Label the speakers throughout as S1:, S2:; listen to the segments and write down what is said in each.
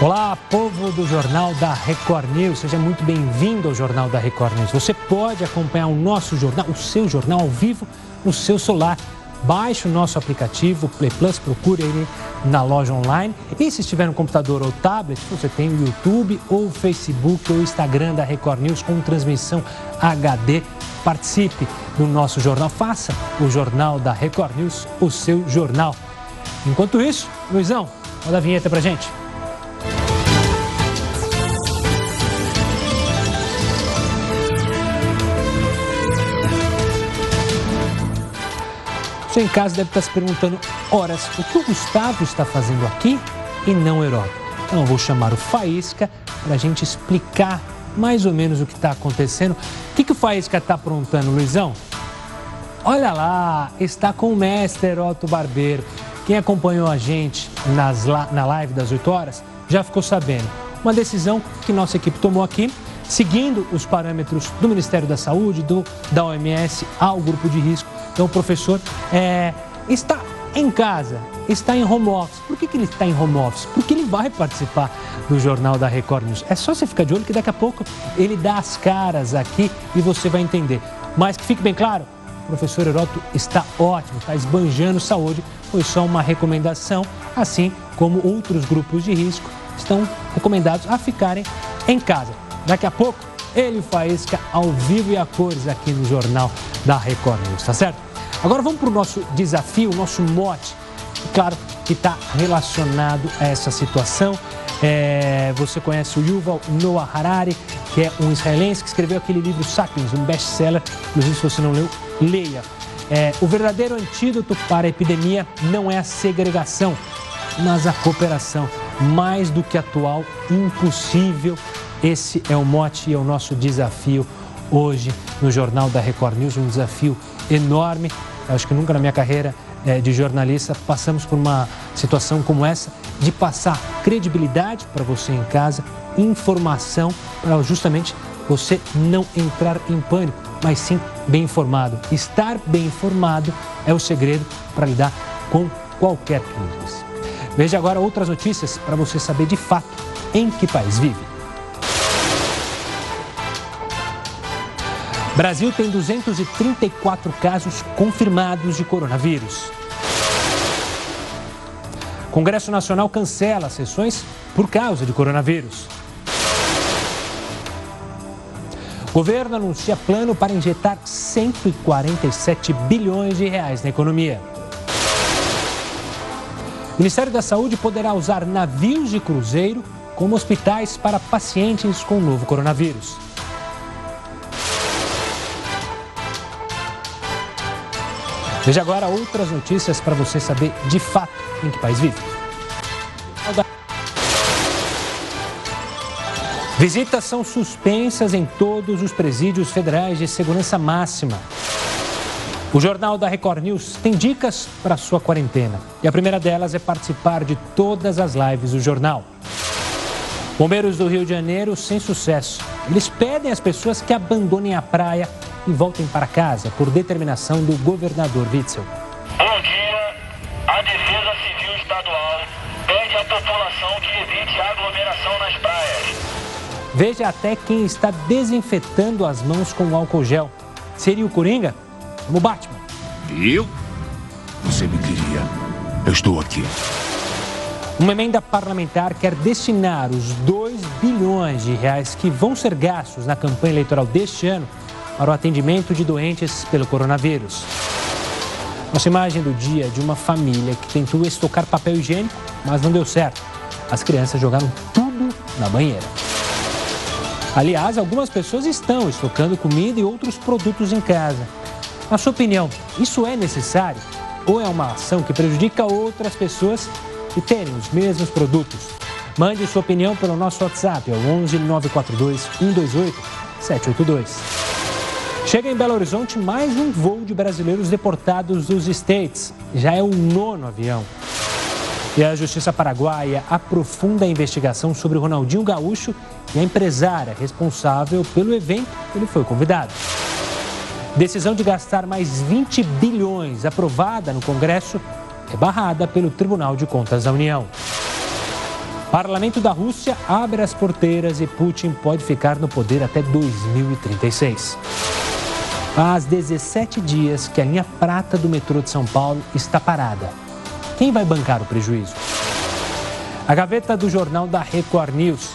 S1: Olá, povo do Jornal da Record News, seja muito bem-vindo ao Jornal da Record News. Você pode acompanhar o nosso jornal, o seu jornal ao vivo no seu celular. Baixe o nosso aplicativo Play Plus, procure ele na loja online. E se estiver no computador ou tablet, você tem o YouTube ou o Facebook ou o Instagram da Record News com transmissão HD. Participe do nosso jornal, faça o Jornal da Record News o seu jornal. Enquanto isso, Luizão, manda a vinheta pra gente. Você em casa deve estar se perguntando, horas, o que o Gustavo está fazendo aqui e não Herói? Então eu vou chamar o Faísca para a gente explicar mais ou menos o que está acontecendo. O que, que o Faísca está aprontando, Luizão? Olha lá, está com o mestre Otto Barbeiro. Quem acompanhou a gente nas, na live das 8 horas já ficou sabendo. Uma decisão que nossa equipe tomou aqui, seguindo os parâmetros do Ministério da Saúde, do, da OMS ao grupo de risco então, o professor é, está em casa, está em home office. Por que, que ele está em home office? Porque ele vai participar do Jornal da Record News. É só você ficar de olho que daqui a pouco ele dá as caras aqui e você vai entender. Mas que fique bem claro, o professor Heroto está ótimo, está esbanjando saúde. Foi só uma recomendação, assim como outros grupos de risco estão recomendados a ficarem em casa. Daqui a pouco ele faísca ao vivo e a cores aqui no Jornal da Record News, tá certo? Agora vamos para o nosso desafio, o nosso mote. Claro que está relacionado a essa situação. É, você conhece o Yuval Noah Harari, que é um israelense que escreveu aquele livro Sapiens, um best-seller. Inclusive, se você não leu, leia. É, o verdadeiro antídoto para a epidemia não é a segregação, mas a cooperação. Mais do que atual, impossível esse é o mote e é o nosso desafio hoje no Jornal da Record News, um desafio enorme. Eu acho que nunca na minha carreira é, de jornalista passamos por uma situação como essa, de passar credibilidade para você em casa, informação para justamente você não entrar em pânico, mas sim bem informado. Estar bem informado é o segredo para lidar com qualquer crise. Veja agora outras notícias para você saber de fato em que país vive. Brasil tem 234 casos confirmados de coronavírus. Congresso Nacional cancela sessões por causa de coronavírus. Governo anuncia plano para injetar 147 bilhões de reais na economia. O Ministério da Saúde poderá usar navios de cruzeiro como hospitais para pacientes com o novo coronavírus. Veja agora outras notícias para você saber de fato em que país vive. Visitas são suspensas em todos os presídios federais de segurança máxima. O Jornal da Record News tem dicas para sua quarentena. E a primeira delas é participar de todas as lives do jornal. Bombeiros do Rio de Janeiro sem sucesso. Eles pedem às pessoas que abandonem a praia e voltem para casa por determinação do governador Witzel.
S2: Bom dia. A Defesa Civil Estadual pede à população que evite aglomeração nas praias.
S1: Veja até quem está desinfetando as mãos com álcool gel. Seria o Coringa? Como Batman.
S3: Eu? Você me queria. Eu estou aqui.
S1: Uma emenda parlamentar quer destinar os 2 bilhões de reais que vão ser gastos na campanha eleitoral deste ano para o atendimento de doentes pelo coronavírus. Nossa imagem do dia de uma família que tentou estocar papel higiênico, mas não deu certo. As crianças jogaram tudo na banheira. Aliás, algumas pessoas estão estocando comida e outros produtos em casa. Na sua opinião, isso é necessário? Ou é uma ação que prejudica outras pessoas que terem os mesmos produtos? Mande sua opinião pelo nosso WhatsApp, é o 11 942 128 782. Chega em Belo Horizonte mais um voo de brasileiros deportados dos States. Já é o nono avião. E a Justiça Paraguaia aprofunda a investigação sobre o Ronaldinho Gaúcho e a empresária responsável pelo evento que ele foi convidado. Decisão de gastar mais 20 bilhões aprovada no Congresso é barrada pelo Tribunal de Contas da União. Parlamento da Rússia abre as porteiras e Putin pode ficar no poder até 2036. Faz 17 dias que a linha prata do metrô de São Paulo está parada. Quem vai bancar o prejuízo? A gaveta do jornal da Record News.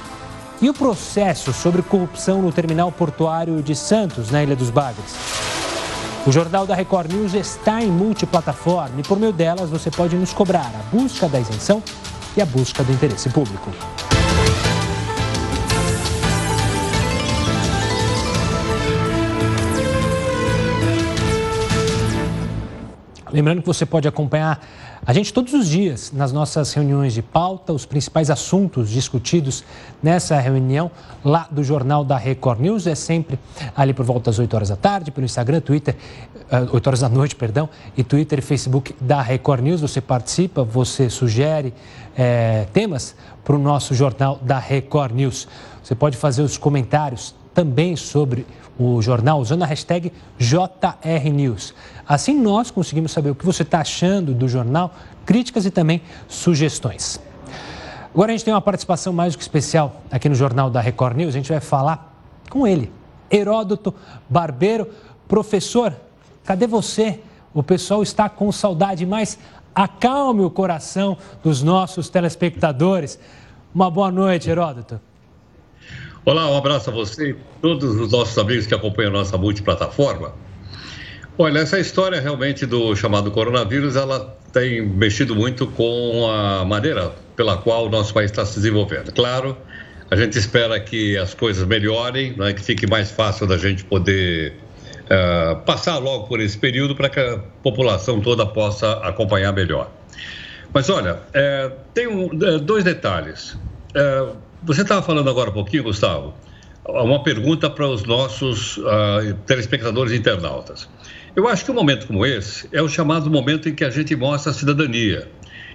S1: E o processo sobre corrupção no terminal portuário de Santos, na Ilha dos Bagres? O Jornal da Record News está em multiplataforma e por meio delas você pode nos cobrar a busca da isenção e a busca do interesse público. Lembrando que você pode acompanhar a gente todos os dias nas nossas reuniões de pauta, os principais assuntos discutidos nessa reunião lá do Jornal da Record News. É sempre ali por volta das 8 horas da tarde, pelo Instagram, Twitter, 8 eh, horas da noite, perdão, e Twitter e Facebook da Record News. Você participa, você sugere é, temas para o nosso Jornal da Record News. Você pode fazer os comentários também sobre o jornal usando a hashtag JRNews. Assim nós conseguimos saber o que você está achando do jornal, críticas e também sugestões. Agora a gente tem uma participação mais do que especial aqui no Jornal da Record News. A gente vai falar com ele, Heródoto Barbeiro. Professor, cadê você? O pessoal está com saudade, mas acalme o coração dos nossos telespectadores. Uma boa noite, Heródoto.
S4: Olá, um abraço a você e todos os nossos amigos que acompanham nossa multiplataforma. Olha, essa história realmente do chamado coronavírus, ela tem mexido muito com a maneira pela qual o nosso país está se desenvolvendo. Claro, a gente espera que as coisas melhorem, né, que fique mais fácil da gente poder uh, passar logo por esse período para que a população toda possa acompanhar melhor. Mas olha, é, tem um, é, dois detalhes. É, você estava falando agora um pouquinho, Gustavo, uma pergunta para os nossos uh, telespectadores internautas. Eu acho que um momento como esse é o chamado momento em que a gente mostra a cidadania.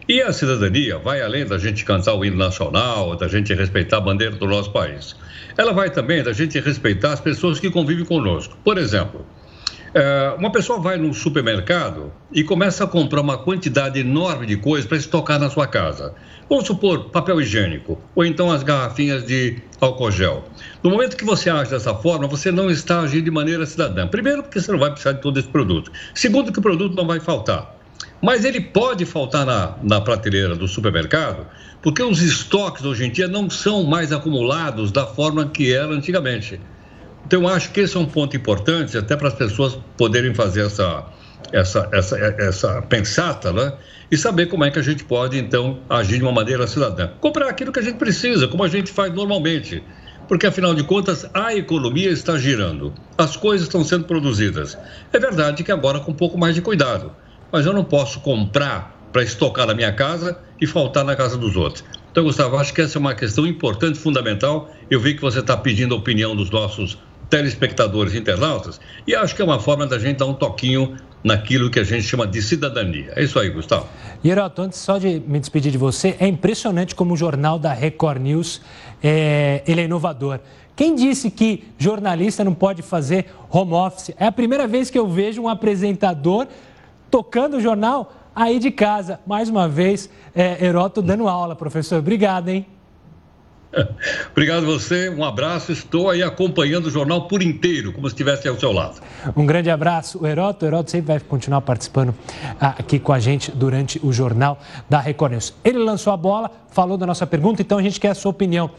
S4: E a cidadania vai além da gente cantar o hino nacional, da gente respeitar a bandeira do nosso país. Ela vai também da gente respeitar as pessoas que convivem conosco. Por exemplo, é, uma pessoa vai num supermercado e começa a comprar uma quantidade enorme de coisas para estocar na sua casa. Vamos supor papel higiênico, ou então as garrafinhas de álcool gel. No momento que você age dessa forma, você não está agindo de maneira cidadã. Primeiro, porque você não vai precisar de todo esse produto. Segundo, que o produto não vai faltar. Mas ele pode faltar na, na prateleira do supermercado, porque os estoques hoje em dia não são mais acumulados da forma que era antigamente. Então, eu acho que esse é um ponto importante, até para as pessoas poderem fazer essa, essa, essa, essa pensata, né? E saber como é que a gente pode, então, agir de uma maneira cidadã. Comprar aquilo que a gente precisa, como a gente faz normalmente. Porque, afinal de contas, a economia está girando, as coisas estão sendo produzidas. É verdade que agora com um pouco mais de cuidado, mas eu não posso comprar para estocar na minha casa e faltar na casa dos outros. Então, Gustavo, acho que essa é uma questão importante, fundamental. Eu vi que você está pedindo a opinião dos nossos telespectadores internautas, e acho que é uma forma da gente dar um toquinho naquilo que a gente chama de cidadania. É isso aí, Gustavo.
S1: Heroto, antes só de me despedir de você, é impressionante como o jornal da Record News é, ele é inovador. Quem disse que jornalista não pode fazer home office? É a primeira vez que eu vejo um apresentador tocando o jornal aí de casa. Mais uma vez, é, Heroto dando aula, professor. Obrigado, hein?
S4: Obrigado você, um abraço. Estou aí acompanhando o jornal por inteiro, como se estivesse ao seu lado.
S1: Um grande abraço, o Heroto. O Heroto sempre vai continuar participando ah, aqui com a gente durante o jornal da Record News. Ele lançou a bola, falou da nossa pergunta, então a gente quer a sua opinião.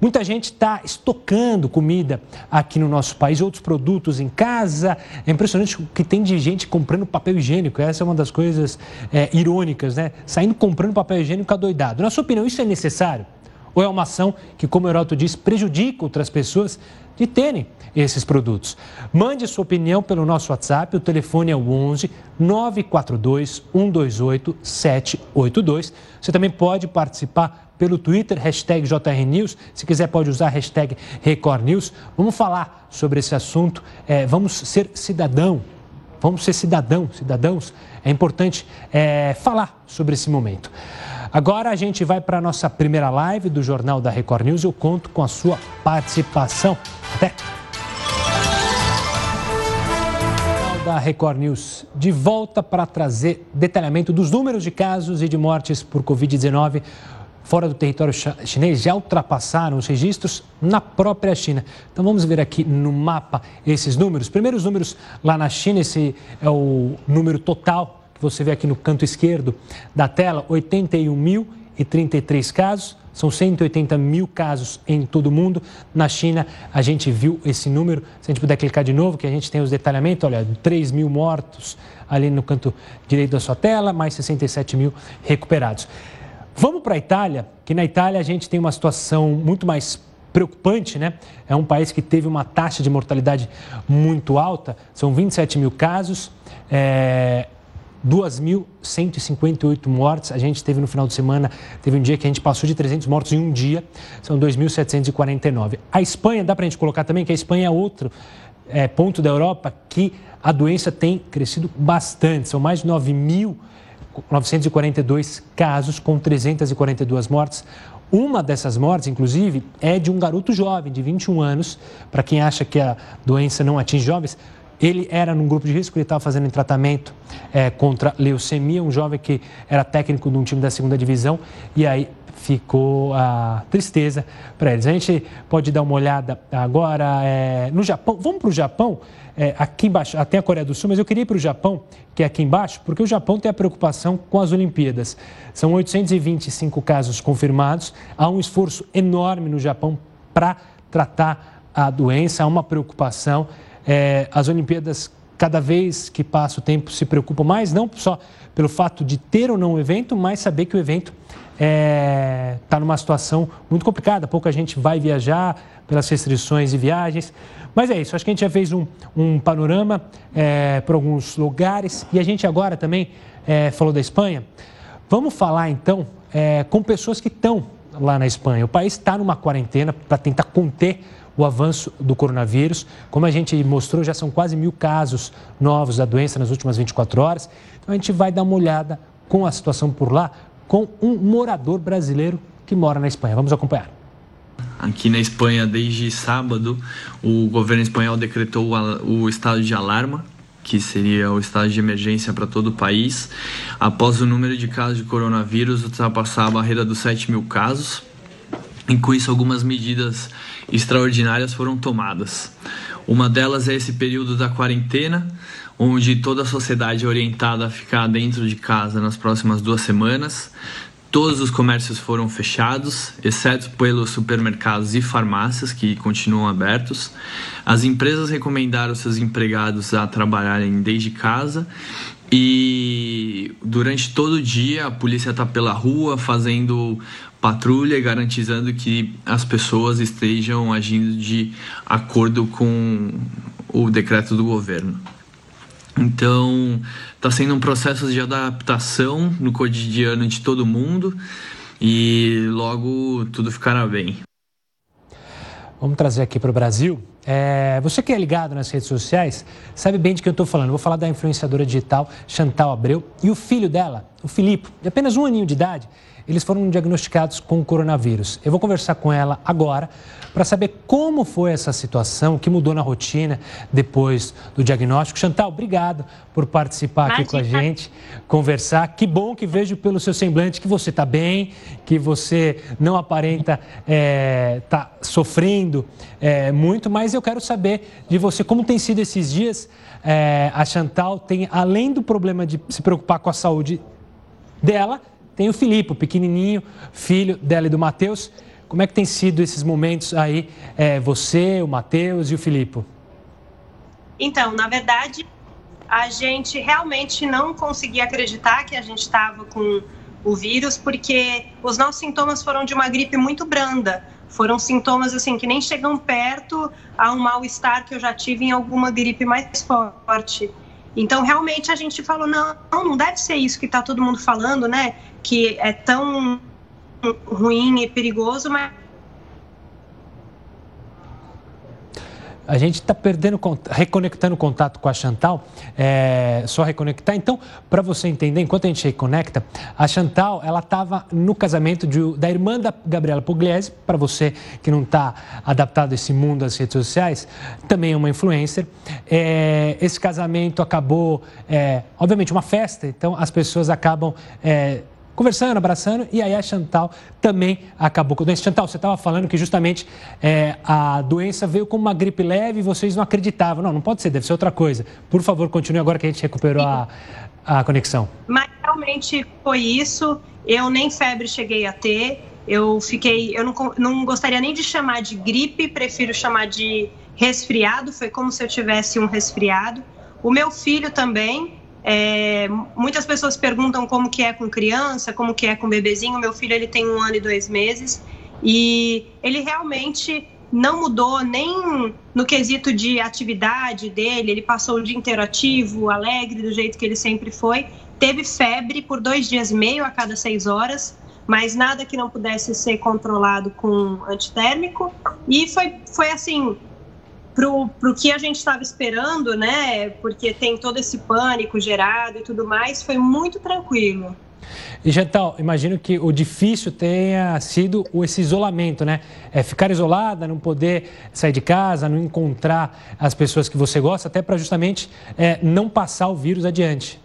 S1: Muita gente está estocando comida aqui no nosso país, outros produtos em casa. É impressionante o que tem de gente comprando papel higiênico. Essa é uma das coisas é, irônicas, né? Saindo comprando papel higiênico adoidado. Na sua opinião, isso é necessário? Ou é uma ação que, como o Heroto diz, prejudica outras pessoas de terem esses produtos? Mande sua opinião pelo nosso WhatsApp, o telefone é o 11 942 128 782. Você também pode participar pelo Twitter, hashtag JRNews. Se quiser, pode usar a hashtag Record News. Vamos falar sobre esse assunto. É, vamos ser cidadão. Vamos ser cidadão, cidadãos. É importante é, falar sobre esse momento. Agora a gente vai para a nossa primeira live do Jornal da Record News. Eu conto com a sua participação. Até! da Record News de volta para trazer detalhamento dos números de casos e de mortes por Covid-19 fora do território chinês já ultrapassaram os registros na própria China. Então vamos ver aqui no mapa esses números. Primeiro os números lá na China, esse é o número total que você vê aqui no canto esquerdo da tela, 81.033 casos. São 180 mil casos em todo o mundo. Na China, a gente viu esse número. Se a gente puder clicar de novo, que a gente tem os detalhamentos, olha, 3 mil mortos ali no canto direito da sua tela, mais 67 mil recuperados. Vamos para a Itália, que na Itália a gente tem uma situação muito mais preocupante, né? É um país que teve uma taxa de mortalidade muito alta, são 27 mil casos, é, 2.158 mortes. A gente teve no final de semana, teve um dia que a gente passou de 300 mortos em um dia, são 2.749. A Espanha, dá para a gente colocar também que a Espanha é outro é, ponto da Europa que a doença tem crescido bastante, são mais de 9.000 942 casos, com 342 mortes. Uma dessas mortes, inclusive, é de um garoto jovem, de 21 anos. Para quem acha que a doença não atinge jovens, ele era num grupo de risco, ele estava fazendo um tratamento é, contra leucemia, um jovem que era técnico de um time da segunda divisão, e aí ficou a tristeza para eles. A gente pode dar uma olhada agora é, no Japão. Vamos para o Japão, é, aqui embaixo, até a Coreia do Sul, mas eu queria ir para o Japão, que é aqui embaixo, porque o Japão tem a preocupação com as Olimpíadas. São 825 casos confirmados, há um esforço enorme no Japão para tratar a doença, há uma preocupação. É, as Olimpíadas, cada vez que passa o tempo, se preocupam mais, não só pelo fato de ter ou não o evento, mas saber que o evento está é, tá numa situação muito complicada. Pouca gente vai viajar pelas restrições de viagens. Mas é isso, acho que a gente já fez um, um panorama é, por alguns lugares e a gente agora também é, falou da Espanha. Vamos falar então é, com pessoas que estão lá na Espanha. O país está numa quarentena para tentar conter o avanço do coronavírus. Como a gente mostrou, já são quase mil casos novos da doença nas últimas 24 horas. Então a gente vai dar uma olhada com a situação por lá, com um morador brasileiro que mora na Espanha. Vamos acompanhar.
S5: Aqui na Espanha, desde sábado, o governo espanhol decretou o estado de alarma, que seria o estado de emergência para todo o país, após o número de casos de coronavírus ultrapassar a barreira dos 7 mil casos. E com isso, algumas medidas extraordinárias foram tomadas. Uma delas é esse período da quarentena, onde toda a sociedade é orientada a ficar dentro de casa nas próximas duas semanas. Todos os comércios foram fechados, exceto pelos supermercados e farmácias que continuam abertos. As empresas recomendaram seus empregados a trabalharem desde casa e durante todo o dia a polícia está pela rua fazendo patrulha e garantizando que as pessoas estejam agindo de acordo com o decreto do governo. Então, está sendo um processo de adaptação no cotidiano de todo mundo e logo tudo ficará bem.
S1: Vamos trazer aqui para o Brasil. É, você que é ligado nas redes sociais sabe bem de quem eu estou falando. vou falar da influenciadora digital Chantal Abreu e o filho dela, o Filipe, de apenas um aninho de idade eles foram diagnosticados com coronavírus. Eu vou conversar com ela agora para saber como foi essa situação, que mudou na rotina depois do diagnóstico. Chantal, obrigado por participar Imagina. aqui com a gente, conversar. Que bom que vejo pelo seu semblante que você está bem, que você não aparenta estar é, tá sofrendo é, muito, mas eu quero saber de você como tem sido esses dias. É, a Chantal tem, além do problema de se preocupar com a saúde dela, tem o Filipe, pequenininho, filho dela e do Matheus. Como é que tem sido esses momentos aí, é, você, o Matheus e o Filipe?
S6: Então, na verdade, a gente realmente não conseguia acreditar que a gente estava com o vírus, porque os nossos sintomas foram de uma gripe muito branda. Foram sintomas assim que nem chegam perto a um mal-estar que eu já tive em alguma gripe mais forte. Então, realmente, a gente falou: não, não deve ser isso que está todo mundo falando, né? Que é tão ruim e perigoso, mas
S1: A gente está perdendo, reconectando contato com a Chantal, é, só reconectar. Então, para você entender, enquanto a gente reconecta, a Chantal, ela estava no casamento de, da irmã da Gabriela Pugliese, para você que não está adaptado a esse mundo das redes sociais, também é uma influencer. É, esse casamento acabou, é, obviamente, uma festa, então as pessoas acabam é, conversando, abraçando, e aí a Chantal também acabou com a doença. Chantal, você estava falando que justamente é, a doença veio como uma gripe leve e vocês não acreditavam. Não, não pode ser, deve ser outra coisa. Por favor, continue agora que a gente recuperou a, a conexão.
S6: Mas realmente foi isso. Eu nem febre cheguei a ter. Eu fiquei, eu não, não gostaria nem de chamar de gripe, prefiro chamar de resfriado. Foi como se eu tivesse um resfriado. O meu filho também. É, muitas pessoas perguntam como que é com criança, como que é com bebezinho. Meu filho ele tem um ano e dois meses e ele realmente não mudou nem no quesito de atividade dele. Ele passou o dia inteiro ativo, alegre, do jeito que ele sempre foi. Teve febre por dois dias e meio a cada seis horas, mas nada que não pudesse ser controlado com antitérmico. E foi, foi assim, para o que a gente estava esperando, né? Porque tem todo esse pânico gerado e tudo mais, foi muito tranquilo.
S1: E Gental, imagino que o difícil tenha sido esse isolamento, né? É ficar isolada, não poder sair de casa, não encontrar as pessoas que você gosta, até para justamente é, não passar o vírus adiante.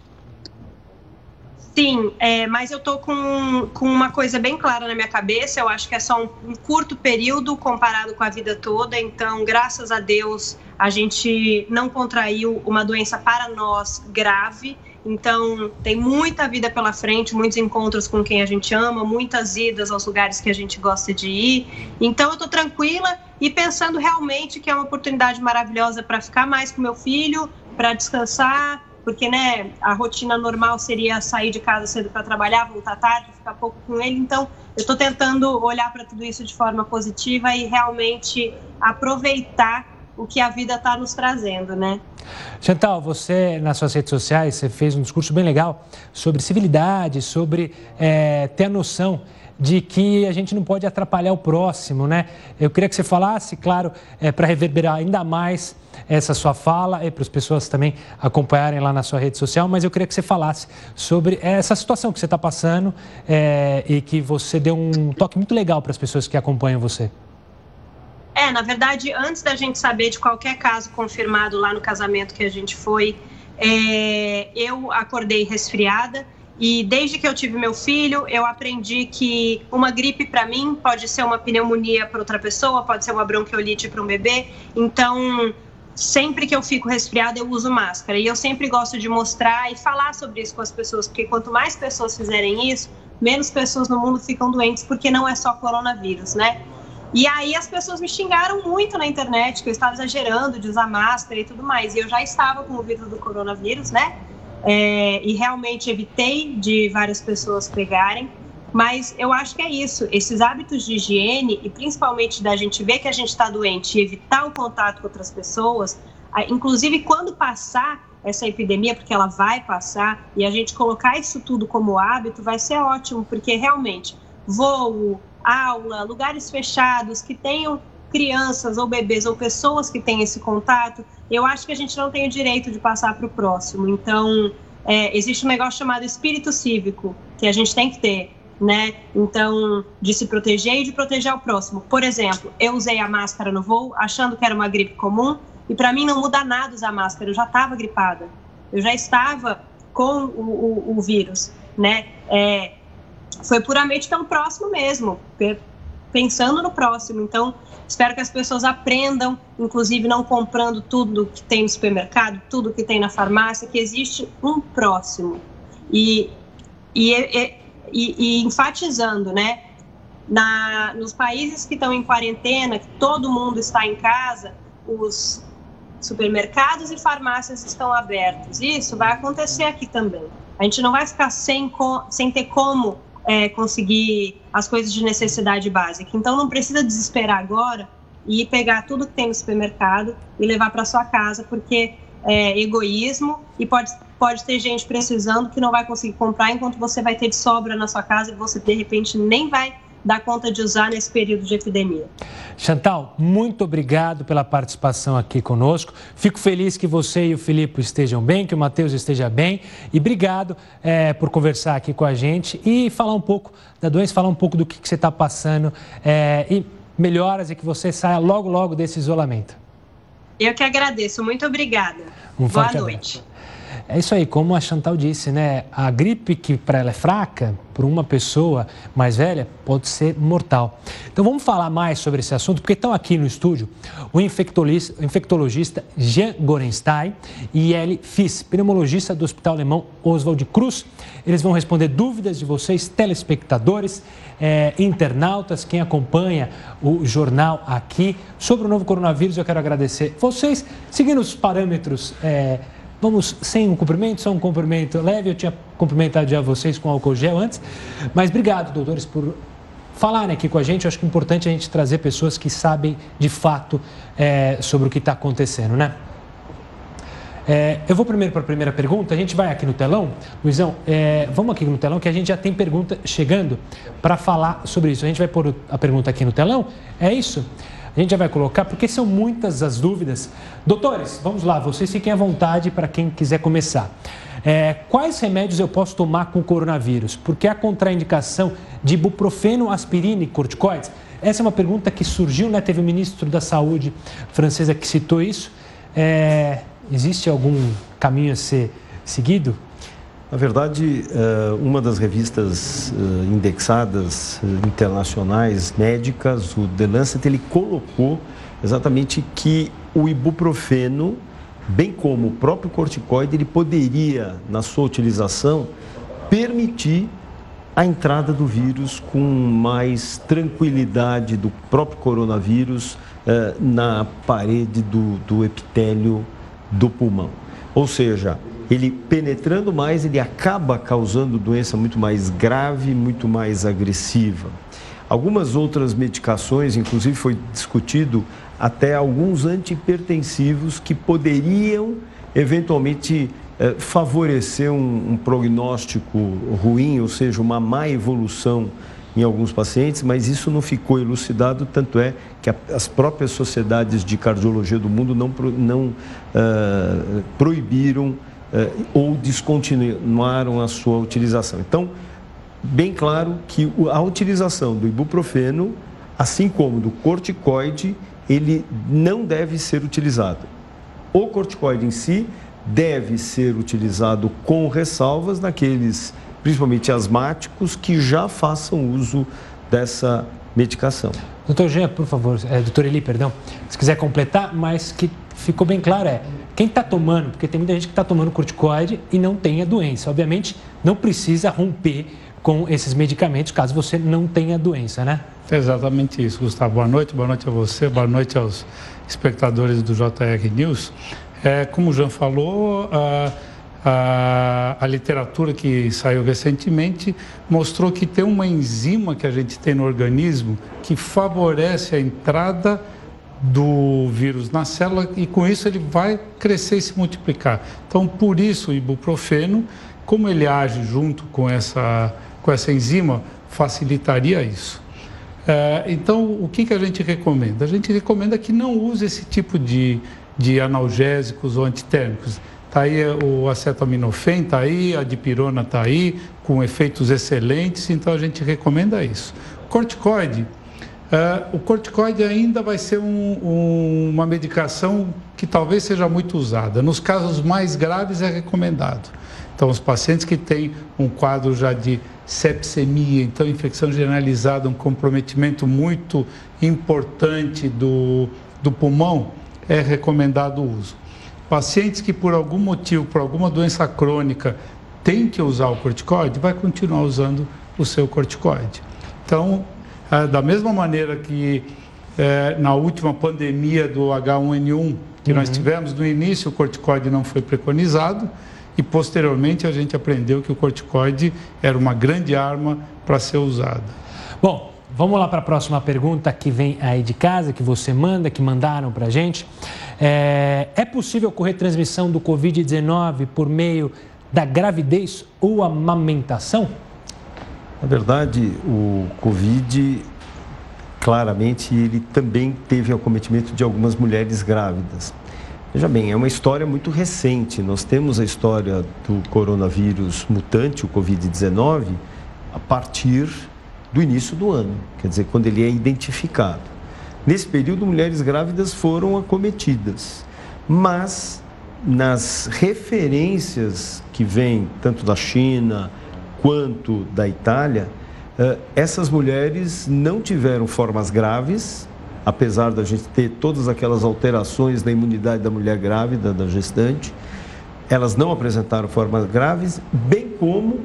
S6: Sim, é, mas eu tô com, com uma coisa bem clara na minha cabeça. Eu acho que é só um, um, curto período comparado com a vida toda. Então, graças a Deus, a gente não contraiu uma doença para nós grave. Então, tem muita vida pela frente, muitos encontros com quem a gente ama, muitas idas aos lugares que a gente gosta de ir. Então, eu tô tranquila e pensando realmente que é uma oportunidade maravilhosa para ficar mais com meu filho, para descansar porque né, a rotina normal seria sair de casa cedo para trabalhar, voltar tarde, ficar pouco com ele. Então, eu estou tentando olhar para tudo isso de forma positiva e realmente aproveitar o que a vida está nos trazendo, né?
S1: Chantal, você nas suas redes sociais você fez um discurso bem legal sobre civilidade, sobre é, ter a noção de que a gente não pode atrapalhar o próximo, né? Eu queria que você falasse, claro, é, para reverberar ainda mais essa sua fala e para as pessoas também acompanharem lá na sua rede social, mas eu queria que você falasse sobre essa situação que você está passando é, e que você deu um toque muito legal para as pessoas que acompanham você.
S6: É, na verdade, antes da gente saber de qualquer caso confirmado lá no casamento que a gente foi, é, eu acordei resfriada e desde que eu tive meu filho, eu aprendi que uma gripe para mim pode ser uma pneumonia para outra pessoa, pode ser uma bronquiolite para um bebê. Então, sempre que eu fico resfriada, eu uso máscara. E eu sempre gosto de mostrar e falar sobre isso com as pessoas, porque quanto mais pessoas fizerem isso, menos pessoas no mundo ficam doentes, porque não é só coronavírus, né? E aí as pessoas me xingaram muito na internet que eu estava exagerando de usar máscara e tudo mais. E eu já estava com o vírus do coronavírus, né? É, e realmente evitei de várias pessoas pegarem. Mas eu acho que é isso. Esses hábitos de higiene e principalmente da gente ver que a gente está doente e evitar o contato com outras pessoas, inclusive quando passar essa epidemia, porque ela vai passar, e a gente colocar isso tudo como hábito, vai ser ótimo, porque realmente voo, aula, lugares fechados que tenham crianças ou bebês ou pessoas que têm esse contato, eu acho que a gente não tem o direito de passar para o próximo. Então, é, existe um negócio chamado espírito cívico que a gente tem que ter, né? Então, de se proteger e de proteger o próximo. Por exemplo, eu usei a máscara no voo achando que era uma gripe comum e para mim não muda nada usar máscara. Eu já estava gripada, eu já estava com o, o, o vírus, né? É, foi puramente tão próximo mesmo, pensando no próximo. Então, Espero que as pessoas aprendam, inclusive não comprando tudo que tem no supermercado, tudo que tem na farmácia, que existe um próximo. E, e, e, e enfatizando, né? Na, nos países que estão em quarentena, que todo mundo está em casa, os supermercados e farmácias estão abertos. Isso vai acontecer aqui também. A gente não vai ficar sem, sem ter como é, conseguir as coisas de necessidade básica. Então não precisa desesperar agora e pegar tudo que tem no supermercado e levar para sua casa, porque é egoísmo e pode, pode ter gente precisando que não vai conseguir comprar enquanto você vai ter de sobra na sua casa e você de repente nem vai dar conta de usar nesse período de epidemia.
S1: Chantal, muito obrigado pela participação aqui conosco. Fico feliz que você e o Filipe estejam bem, que o Matheus esteja bem. E obrigado é, por conversar aqui com a gente e falar um pouco da doença, falar um pouco do que, que você está passando é, e melhoras e que você saia logo, logo desse isolamento.
S6: Eu que agradeço. Muito obrigada. Um Boa noite.
S1: Abraço. É isso aí, como a Chantal disse, né? A gripe que para ela é fraca, para uma pessoa mais velha, pode ser mortal. Então vamos falar mais sobre esse assunto, porque estão aqui no estúdio o infectologista, infectologista Jean Gorenstein e Eli Fiss, pneumologista do Hospital Alemão Oswald Cruz. Eles vão responder dúvidas de vocês, telespectadores, é, internautas, quem acompanha o jornal aqui sobre o novo coronavírus. Eu quero agradecer vocês, seguindo os parâmetros. É, Vamos sem um cumprimento, só um cumprimento leve. Eu tinha cumprimentado já vocês com álcool gel antes. Mas obrigado, doutores, por falarem aqui com a gente. Eu acho que é importante a gente trazer pessoas que sabem de fato é, sobre o que está acontecendo, né? É, eu vou primeiro para a primeira pergunta. A gente vai aqui no telão. Luizão, é, vamos aqui no telão que a gente já tem pergunta chegando para falar sobre isso. A gente vai pôr a pergunta aqui no telão. É isso? A gente já vai colocar, porque são muitas as dúvidas. Doutores, vamos lá, vocês fiquem à vontade para quem quiser começar. É, quais remédios eu posso tomar com coronavírus? Porque a contraindicação de ibuprofeno, aspirina e corticoides? Essa é uma pergunta que surgiu, né? Teve o ministro da Saúde francesa que citou isso. É, existe algum caminho a ser seguido?
S7: Na verdade, eh, uma das revistas eh, indexadas eh, internacionais médicas, o The Lancet, ele colocou exatamente que o ibuprofeno, bem como o próprio corticoide, ele poderia, na sua utilização, permitir a entrada do vírus com mais tranquilidade do próprio coronavírus na parede do, do epitélio do pulmão. Ou seja, ele penetrando mais, ele acaba causando doença muito mais grave, muito mais agressiva. Algumas outras medicações, inclusive foi discutido até alguns antihipertensivos que poderiam eventualmente eh, favorecer um, um prognóstico ruim, ou seja, uma má evolução em alguns pacientes, mas isso não ficou elucidado, tanto é que as próprias sociedades de cardiologia do mundo não, não uh, proibiram ou descontinuaram a sua utilização. Então, bem claro que a utilização do ibuprofeno, assim como do corticoide, ele não deve ser utilizado. O corticoide em si deve ser utilizado com ressalvas naqueles principalmente asmáticos, que já façam uso dessa medicação.
S1: Doutor Jean, por favor, é, doutor Eli, perdão, se quiser completar, mas que ficou bem claro é, quem está tomando, porque tem muita gente que está tomando corticoide e não tem a doença. Obviamente, não precisa romper com esses medicamentos caso você não tenha a doença, né?
S8: É exatamente isso, Gustavo. Boa noite, boa noite a você, boa noite aos espectadores do JR News. É, como o Jean falou, uh, a, a, literatura que saiu recentemente mostrou que tem uma enzima que a gente tem no organismo que favorece a entrada do vírus na célula e com isso ele vai crescer e se multiplicar. Então, por isso o ibuprofeno, como ele age junto com essa, com essa enzima, facilitaria isso. É, então, o que, que a gente recomenda? A gente recomenda que não use esse tipo de, de analgésicos ou antitérmicos Está aí o acetaminofén, está aí, a dipirona está aí, com efeitos excelentes, então a gente recomenda isso. Corticoide, uh, o corticoide ainda vai ser um, um, uma medicação que talvez seja muito usada. Nos casos mais graves é recomendado. Então, os pacientes que têm um quadro já de sepsemia, então infecção generalizada, um comprometimento muito importante do, do pulmão, é recomendado o uso. Pacientes que por algum motivo, por alguma doença crônica, têm que usar o corticoide, vai continuar usando o seu corticoide. Então, da mesma maneira que é, na última pandemia do H1N1 que uhum. nós tivemos, no início o corticoide não foi preconizado e posteriormente a gente aprendeu que o corticoide era uma grande arma para ser usada.
S1: Bom, vamos lá para a próxima pergunta que vem aí de casa, que você manda, que mandaram para a gente. É, é possível ocorrer transmissão do Covid-19 por meio da gravidez ou amamentação?
S7: Na verdade, o Covid, claramente, ele também teve acometimento de algumas mulheres grávidas. Veja bem, é uma história muito recente. Nós temos a história do coronavírus mutante, o Covid-19, a partir do início do ano, quer dizer, quando ele é identificado. Nesse período, mulheres grávidas foram acometidas, mas nas referências que vêm tanto da China quanto da Itália, uh, essas mulheres não tiveram formas graves, apesar da gente ter todas aquelas alterações na imunidade da mulher grávida, da gestante, elas não apresentaram formas graves, bem como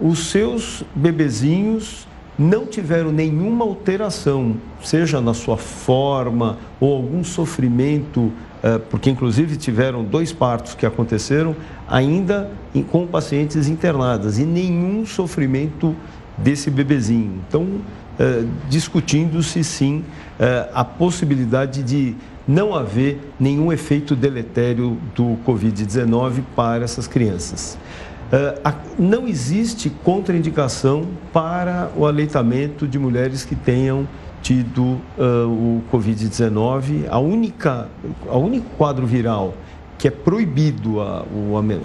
S7: os seus bebezinhos não tiveram nenhuma alteração, seja na sua forma ou algum sofrimento, eh, porque inclusive tiveram dois partos que aconteceram ainda com pacientes internadas e nenhum sofrimento desse bebezinho. Então, eh, discutindo-se sim eh, a possibilidade de não haver nenhum efeito deletério do Covid-19 para essas crianças. Não existe contraindicação para o aleitamento de mulheres que tenham tido uh, o Covid-19. A única, a único quadro viral que é proibido a,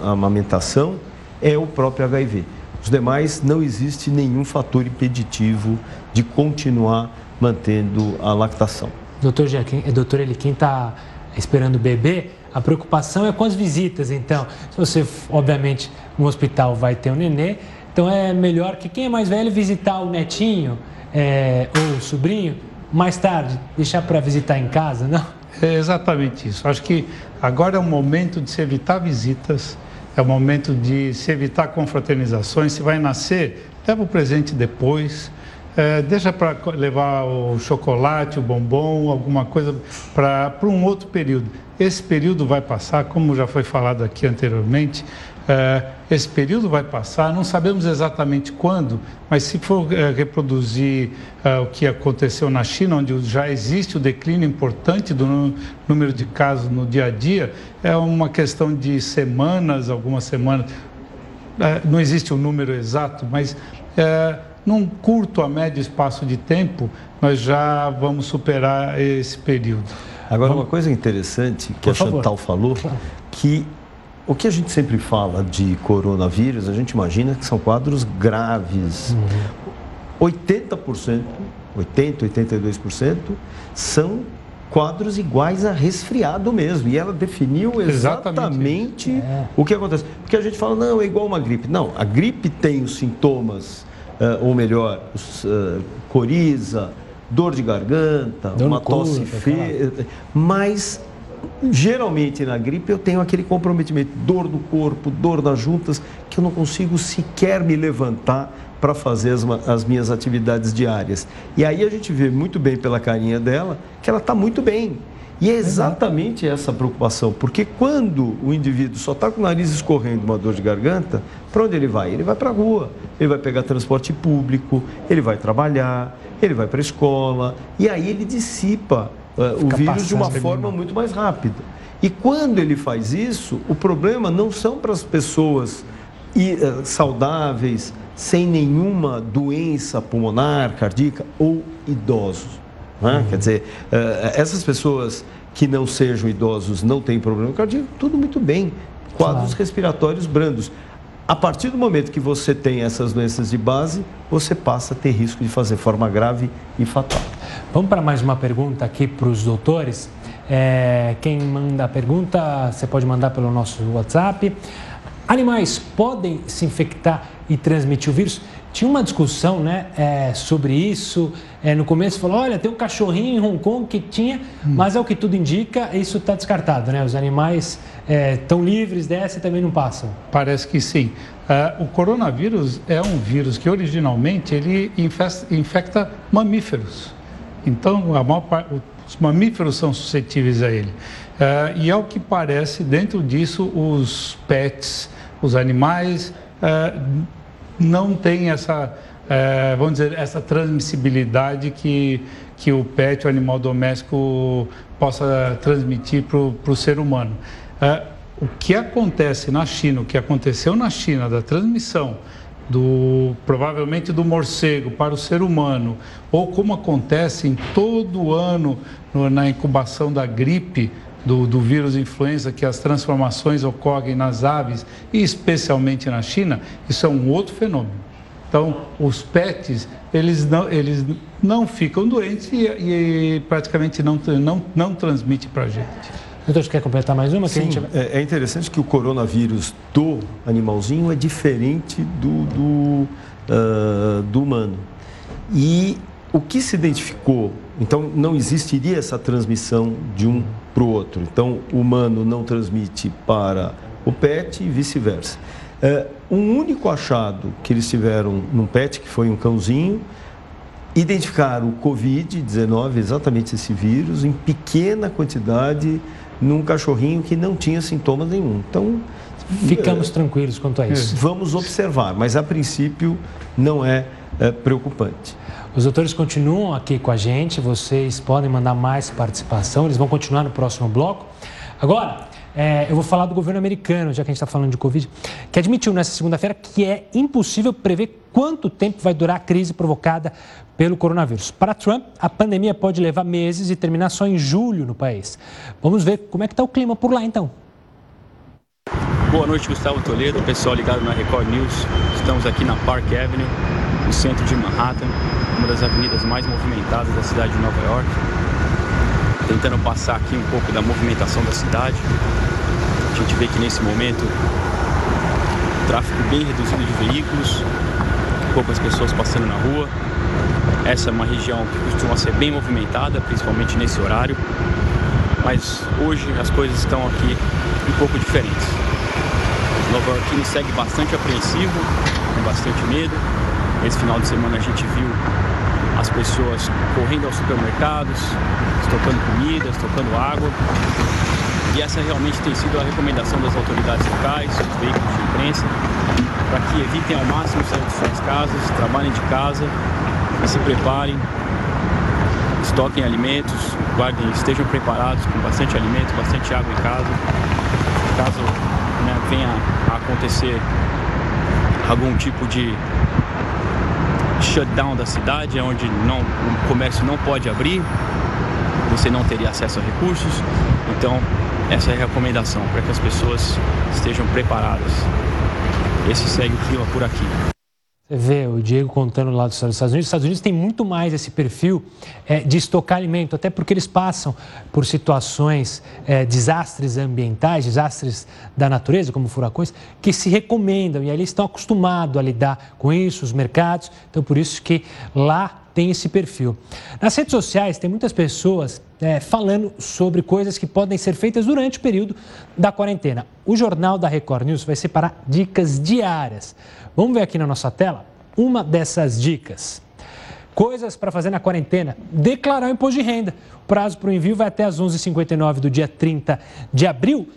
S7: a amamentação é o próprio HIV. Os demais, não existe nenhum fator impeditivo de continuar mantendo a lactação.
S1: Doutor, Jaquim, doutor Eli, quem está esperando o bebê, a preocupação é com as visitas. Então, se você, obviamente, no hospital vai ter um nenê, então é melhor que quem é mais velho visitar o netinho é, ou sobrinho mais tarde, deixar para visitar em casa, não?
S8: É exatamente isso. Acho que agora é o momento de se evitar visitas, é o momento de se evitar confraternizações. Se vai nascer, leva o presente depois. É, deixa para levar o chocolate, o bombom, alguma coisa para um outro período. Esse período vai passar, como já foi falado aqui anteriormente, esse período vai passar, não sabemos exatamente quando, mas se for é, reproduzir é, o que aconteceu na China, onde já existe o declínio importante do número de casos no dia a dia, é uma questão de semanas, algumas semanas. É, não existe um número exato, mas é, num curto a médio espaço de tempo, nós já vamos superar esse período.
S7: Agora, uma coisa interessante que Por a Chantal favor. falou, que o que a gente sempre fala de coronavírus, a gente imagina que são quadros graves. Uhum. 80%, 80, 82% são quadros iguais a resfriado mesmo. E ela definiu exatamente, exatamente é. o que acontece. Porque a gente fala, não, é igual uma gripe. Não, a gripe tem os sintomas uh, ou melhor, uh, coriza, dor de garganta, uma tosse feia, mas geralmente na gripe eu tenho aquele comprometimento, dor do corpo, dor das juntas, que eu não consigo sequer me levantar para fazer as, as, minhas atividades diárias. E aí a gente vê muito bem pela carinha dela que ela está muito bem. E é exatamente essa preocupação, porque quando o indivíduo só está com o nariz escorrendo uma dor de garganta, para onde ele vai? Ele vai para a rua, ele vai pegar transporte público, ele vai trabalhar, ele vai para a escola, e aí ele dissipa uh, o vírus de uma forma muito mais rápida. E quando ele faz isso, o problema não são para as pessoas uh, saudáveis, sem nenhuma doença pulmonar, cardíaca ou idosos. Né? Uhum. Quer dizer, uh, essas pessoas que não sejam idosos não têm problema cardíaco, tudo muito bem. Quadros claro. respiratórios brandos. A partir do momento que você tem essas doenças de base, você passa a ter risco de fazer forma grave e fatal.
S1: Vamos para mais uma pergunta aqui para os doutores. É, quem manda a pergunta, você pode mandar pelo nosso WhatsApp. Animais podem se infectar e transmitir o vírus? Tinha uma discussão né, é, sobre isso. É, no começo falou, olha, tem um cachorrinho em Hong Kong que tinha, hum. mas é o que tudo indica, isso está descartado, né? Os animais estão é, livres dessa e também não passam.
S8: Parece que sim. Uh, o coronavírus é um vírus que originalmente ele infesta, infecta mamíferos. Então, a maior parte, os mamíferos são suscetíveis a ele. Uh, e ao que parece, dentro disso, os pets, os animais, uh, não têm essa, uh, vamos dizer, essa transmissibilidade que, que o pet, o animal doméstico, possa transmitir para o ser humano. o que acontece na China, o que aconteceu na China da transmissão do provavelmente do morcego para o ser humano, ou como acontece em todo ano no, na incubação da gripe do, do, vírus influenza, que as transformações ocorrem nas aves e especialmente na China, isso é um outro fenômeno. Então, os pets, eles não, eles não ficam doentes e, e praticamente não, não, não transmitem para a gente.
S1: Doutor, você quer completar mais uma?
S7: Sim, gente... É, é interessante que o coronavírus do animalzinho é diferente do, do, uh, do humano. E o que se identificou, então não existiria essa transmissão de um para o outro. Então, o humano não transmite para o pet e vice-versa. É, um único achado que eles tiveram num pet, que foi um cãozinho, identificaram o Covid-19, exatamente esse vírus, em pequena quantidade num cachorrinho que não tinha sintomas nenhum. Então.
S1: Ficamos é, tranquilos quanto a isso.
S7: Vamos observar, mas a princípio não é, é preocupante.
S1: Os doutores continuam aqui com a gente, vocês podem mandar mais participação, eles vão continuar no próximo bloco. Agora, é, eu vou falar do governo americano, já que a gente está falando de Covid, que admitiu nessa segunda-feira que é impossível prever quanto tempo vai durar a crise provocada pelo coronavírus. Para Trump, a pandemia pode levar meses e terminar só em julho no país. Vamos ver como é que está o clima por lá, então.
S9: Boa noite, Gustavo Toledo, pessoal ligado na Record News. Estamos aqui na Park Avenue, no centro de Manhattan, uma das avenidas mais movimentadas da cidade de Nova York tentando passar aqui um pouco da movimentação da cidade. A gente vê que nesse momento tráfego bem reduzido de veículos, poucas pessoas passando na rua. Essa é uma região que costuma ser bem movimentada, principalmente nesse horário, mas hoje as coisas estão aqui um pouco diferentes. O Nova York segue bastante apreensivo, com bastante medo. Esse final de semana a gente viu as pessoas correndo aos supermercados, estocando comida, estocando água. E essa realmente tem sido a recomendação das autoridades locais, dos veículos de imprensa, para que evitem ao máximo sair de suas casas, trabalhem de casa se preparem, estoquem alimentos, guardem, estejam preparados com bastante alimento, bastante água em casa. Caso né, venha a acontecer algum tipo de shutdown da cidade, é onde não, o comércio não pode abrir, você não teria acesso a recursos. Então, essa é a recomendação para que as pessoas estejam preparadas. Esse segue o clima por aqui.
S1: Você vê o Diego contando lá dos Estados Unidos. Os Estados Unidos tem muito mais esse perfil é, de estocar alimento, até porque eles passam por situações, é, desastres ambientais, desastres da natureza, como furacões, que se recomendam e aí eles estão acostumados a lidar com isso, os mercados. Então, por isso que lá tem esse perfil. Nas redes sociais, tem muitas pessoas é, falando sobre coisas que podem ser feitas durante o período da quarentena. O Jornal da Record News vai separar dicas diárias Vamos ver aqui na nossa tela uma dessas dicas. Coisas para fazer na quarentena. Declarar o imposto de renda. O prazo para o envio vai até às 11h59 do dia 30 de abril.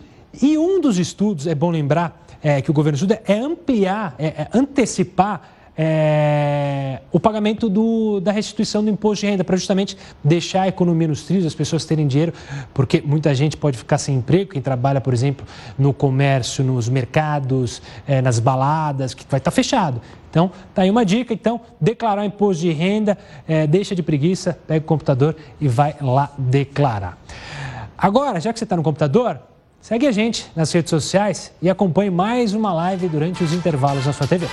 S1: E um dos estudos, é bom lembrar, é, que o governo estuda, é ampliar, é, é antecipar é, o pagamento do, da restituição do imposto de renda, para justamente deixar a economia nos trilhos, as pessoas terem dinheiro, porque muita gente pode ficar sem emprego, quem trabalha, por exemplo, no comércio, nos mercados, é, nas baladas, que vai estar fechado. Então, tá aí uma dica. Então, declarar imposto de renda, é, deixa de preguiça, pega o computador e vai lá declarar. Agora, já que você está no computador, segue a gente nas redes sociais e acompanhe mais uma live durante os intervalos na sua TV.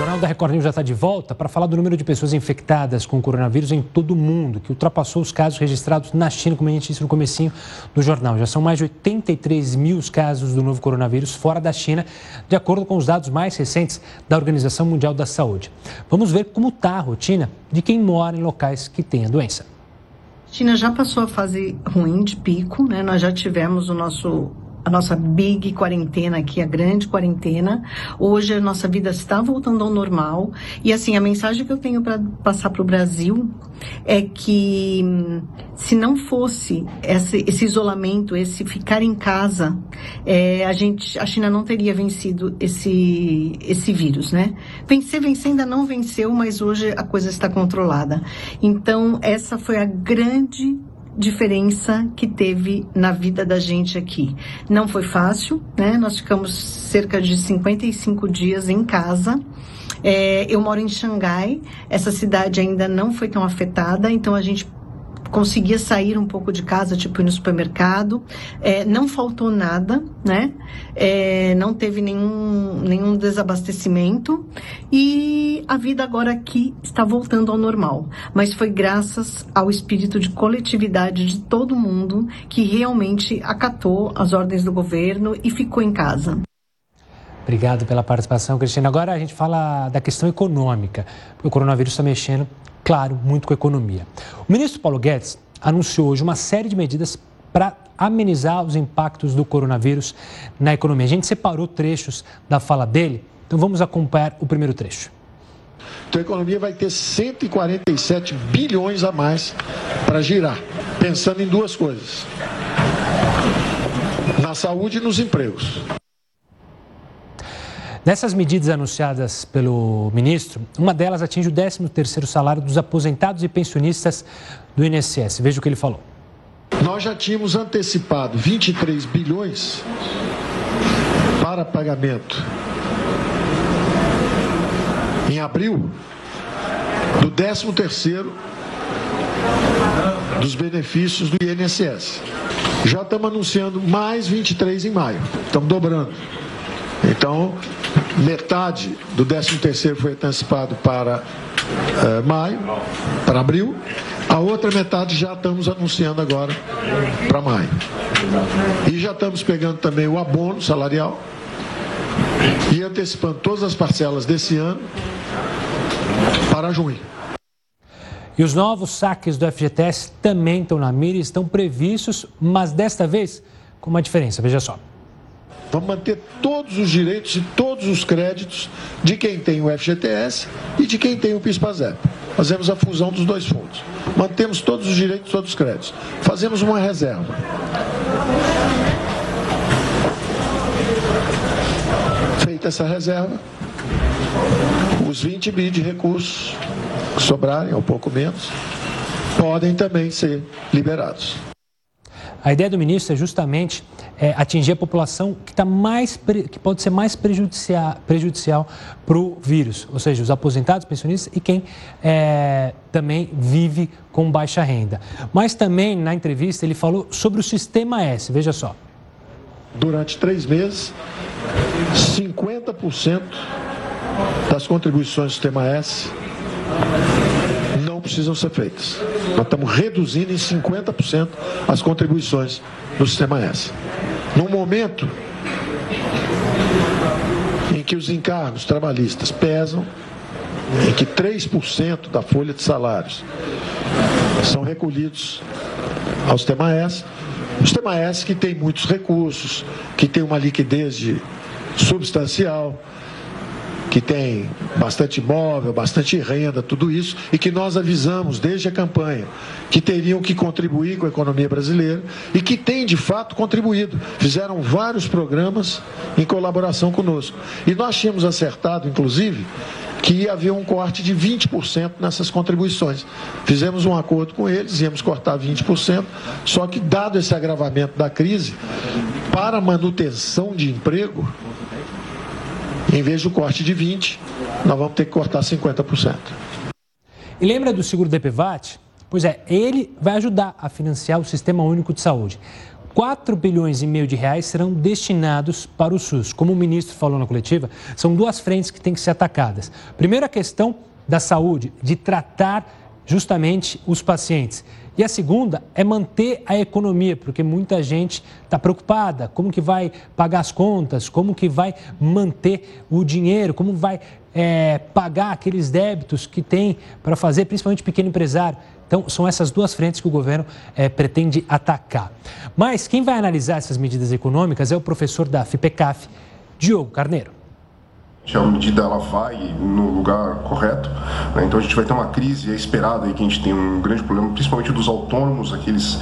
S1: Jornal da Record News já está de volta para falar do número de pessoas infectadas com o coronavírus em todo o mundo, que ultrapassou os casos registrados na China, como a gente disse no comecinho do jornal. Já são mais de 83 mil os casos do novo coronavírus fora da China, de acordo com os dados mais recentes da Organização Mundial da Saúde. Vamos ver como está a rotina de quem mora em locais que têm a doença.
S10: China já passou a fase ruim de pico, né? Nós já tivemos o nosso a nossa big quarentena aqui, a grande quarentena. Hoje a nossa vida está voltando ao normal. E assim, a mensagem que eu tenho para passar para o Brasil é que se não fosse esse, esse isolamento, esse ficar em casa, é, a gente, a China não teria vencido esse, esse vírus, né? Vencer, vencer ainda não venceu, mas hoje a coisa está controlada. Então, essa foi a grande diferença que teve na vida da gente aqui. Não foi fácil, né? Nós ficamos cerca de 55 dias em casa. É, eu moro em Xangai, essa cidade ainda não foi tão afetada, então a gente conseguia sair um pouco de casa, tipo ir no supermercado. É, não faltou nada, né? É, não teve nenhum, nenhum desabastecimento. E a vida agora aqui está voltando ao normal. Mas foi graças ao espírito de coletividade de todo mundo que realmente acatou as ordens do governo e ficou em casa.
S1: Obrigado pela participação, Cristina. Agora a gente fala da questão econômica, o coronavírus está mexendo, claro, muito com a economia. O ministro Paulo Guedes anunciou hoje uma série de medidas para amenizar os impactos do coronavírus na economia. A gente separou trechos da fala dele, então vamos acompanhar o primeiro trecho.
S11: Então a economia vai ter 147 bilhões a mais para girar, pensando em duas coisas: na saúde e nos empregos.
S1: Dessas medidas anunciadas pelo ministro, uma delas atinge o 13º salário dos aposentados e pensionistas do INSS. Veja o que ele falou.
S11: Nós já tínhamos antecipado 23 bilhões para pagamento em abril do 13º dos benefícios do INSS. Já estamos anunciando mais 23 em maio. Estamos dobrando. Então, metade do 13º foi antecipado para uh, maio, para abril. A outra metade já estamos anunciando agora para maio. E já estamos pegando também o abono salarial e antecipando todas as parcelas desse ano para junho.
S1: E os novos saques do FGTS também estão na mira e estão previstos, mas desta vez com uma diferença. Veja só.
S11: Vamos manter todos os direitos e todos os créditos de quem tem o FGTS e de quem tem o PIS-PASEP. Fazemos a fusão dos dois fundos. Mantemos todos os direitos todos os créditos. Fazemos uma reserva. Feita essa reserva, os 20 bi de recursos que sobrarem, ou pouco menos, podem também ser liberados.
S1: A ideia do ministro é justamente é, atingir a população que, tá mais, que pode ser mais prejudicial, para o vírus, ou seja, os aposentados, pensionistas e quem é, também vive com baixa renda. Mas também, na entrevista, ele falou sobre o Sistema S, veja só.
S11: Durante três meses, 50% das contribuições do Sistema S não precisam ser feitas. Nós estamos reduzindo em 50% as contribuições do Sistema S. Num momento em que os encargos trabalhistas pesam, em que 3% da folha de salários são recolhidos ao Sistema S, o Sistema S que tem muitos recursos, que tem uma liquidez de substancial, que tem bastante imóvel, bastante renda, tudo isso, e que nós avisamos desde a campanha que teriam que contribuir com a economia brasileira e que têm de fato contribuído. Fizeram vários programas em colaboração conosco. E nós tínhamos acertado, inclusive, que ia haver um corte de 20% nessas contribuições. Fizemos um acordo com eles, íamos cortar 20%, só que, dado esse agravamento da crise, para manutenção de emprego, em vez do corte de 20%, nós vamos ter que cortar 50%.
S1: E lembra do seguro DPVAT? Pois é, ele vai ajudar a financiar o Sistema Único de Saúde. 4 bilhões e meio de reais serão destinados para o SUS. Como o ministro falou na coletiva, são duas frentes que têm que ser atacadas. Primeiro, a questão da saúde, de tratar justamente os pacientes. E a segunda é manter a economia, porque muita gente está preocupada, como que vai pagar as contas, como que vai manter o dinheiro, como vai é, pagar aqueles débitos que tem para fazer, principalmente pequeno empresário. Então, são essas duas frentes que o governo é, pretende atacar. Mas quem vai analisar essas medidas econômicas é o professor da FIPECAF, Diogo Carneiro
S12: que a medida ela vai no lugar correto. Né? Então a gente vai ter uma crise esperada aí que a gente tem um grande problema, principalmente dos autônomos, aqueles